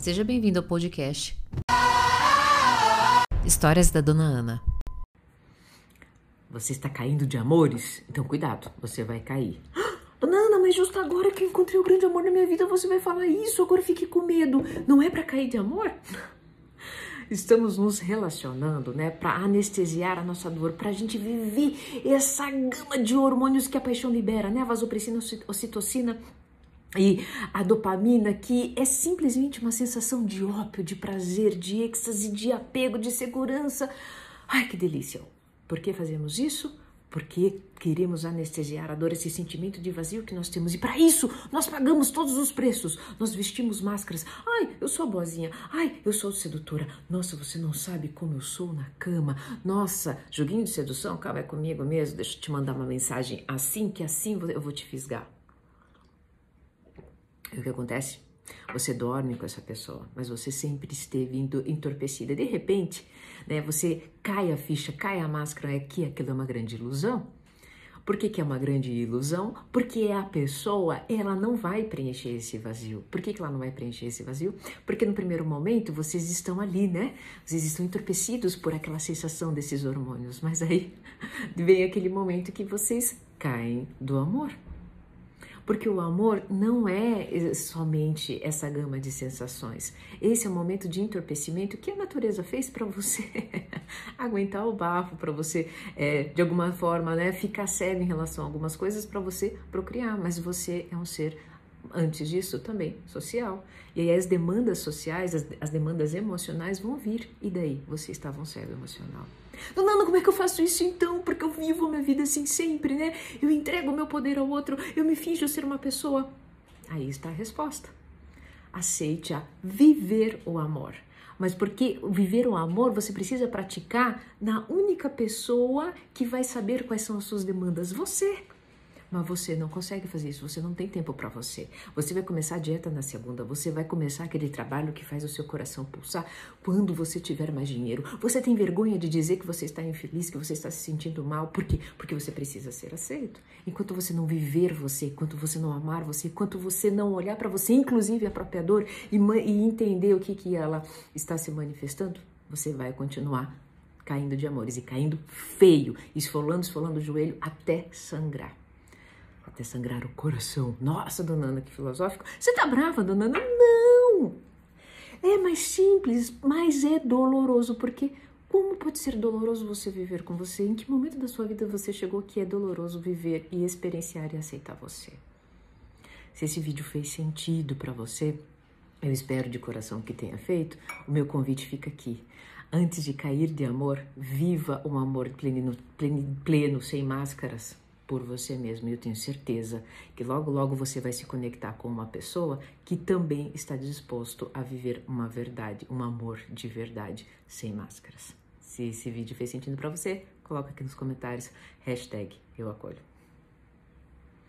Seja bem-vindo ao podcast Histórias da Dona Ana. Você está caindo de amores? Então cuidado, você vai cair. Dona Ana, mas justo agora que eu encontrei o grande amor na minha vida, você vai falar isso, agora fique com medo. Não é para cair de amor? Estamos nos relacionando, né, para anestesiar a nossa dor, para a gente viver essa gama de hormônios que a paixão libera, né, a vasopressina, ocitocina, e a dopamina, que é simplesmente uma sensação de ópio, de prazer, de êxtase, de apego, de segurança. Ai, que delícia! Por que fazemos isso? Porque queremos anestesiar a dor, esse sentimento de vazio que nós temos. E para isso, nós pagamos todos os preços. Nós vestimos máscaras. Ai, eu sou boazinha. Ai, eu sou sedutora. Nossa, você não sabe como eu sou na cama. Nossa, joguinho de sedução? Calma, é comigo mesmo. Deixa eu te mandar uma mensagem assim, que assim eu vou te fisgar. E o que acontece? Você dorme com essa pessoa, mas você sempre esteve entorpecida. De repente, né, você cai a ficha, cai a máscara, é que aquilo é uma grande ilusão. Por que, que, é uma grande ilusão? Porque a pessoa, ela não vai preencher esse vazio. Por que, que ela não vai preencher esse vazio? Porque no primeiro momento vocês estão ali, né? Vocês estão entorpecidos por aquela sensação desses hormônios. Mas aí vem aquele momento que vocês caem do amor. Porque o amor não é somente essa gama de sensações. Esse é o momento de entorpecimento que a natureza fez para você aguentar o bafo, para você, é, de alguma forma, né, ficar cego em relação a algumas coisas, para você procriar. Mas você é um ser antes disso também social. E aí as demandas sociais, as, as demandas emocionais vão vir. E daí? Você estava um cego emocional. Nana, como é que eu faço isso então? Porque eu vivo a minha vida assim sempre, né? Eu entrego o meu poder ao outro, eu me finjo ser uma pessoa. Aí está a resposta. Aceite a viver o amor. Mas porque viver o amor você precisa praticar na única pessoa que vai saber quais são as suas demandas, você. Mas você não consegue fazer isso, você não tem tempo para você. Você vai começar a dieta na segunda, você vai começar aquele trabalho que faz o seu coração pulsar quando você tiver mais dinheiro. Você tem vergonha de dizer que você está infeliz, que você está se sentindo mal, por quê? Porque você precisa ser aceito. Enquanto você não viver você, enquanto você não amar você, enquanto você não olhar para você, inclusive a própria dor, e, e entender o que, que ela está se manifestando, você vai continuar caindo de amores e caindo feio, esfolando, esfolando o joelho até sangrar até sangrar o coração. Nossa, dona Ana, que filosófico. Você tá brava, dona Ana? Não! É mais simples, mas é doloroso, porque como pode ser doloroso você viver com você? Em que momento da sua vida você chegou que é doloroso viver e experienciar e aceitar você? Se esse vídeo fez sentido para você, eu espero de coração que tenha feito. O meu convite fica aqui. Antes de cair de amor, viva um amor pleno, pleno, pleno sem máscaras, por você mesmo. E eu tenho certeza que logo, logo você vai se conectar com uma pessoa que também está disposto a viver uma verdade, um amor de verdade, sem máscaras. Se esse vídeo fez sentido para você, coloca aqui nos comentários, hashtag eu acolho.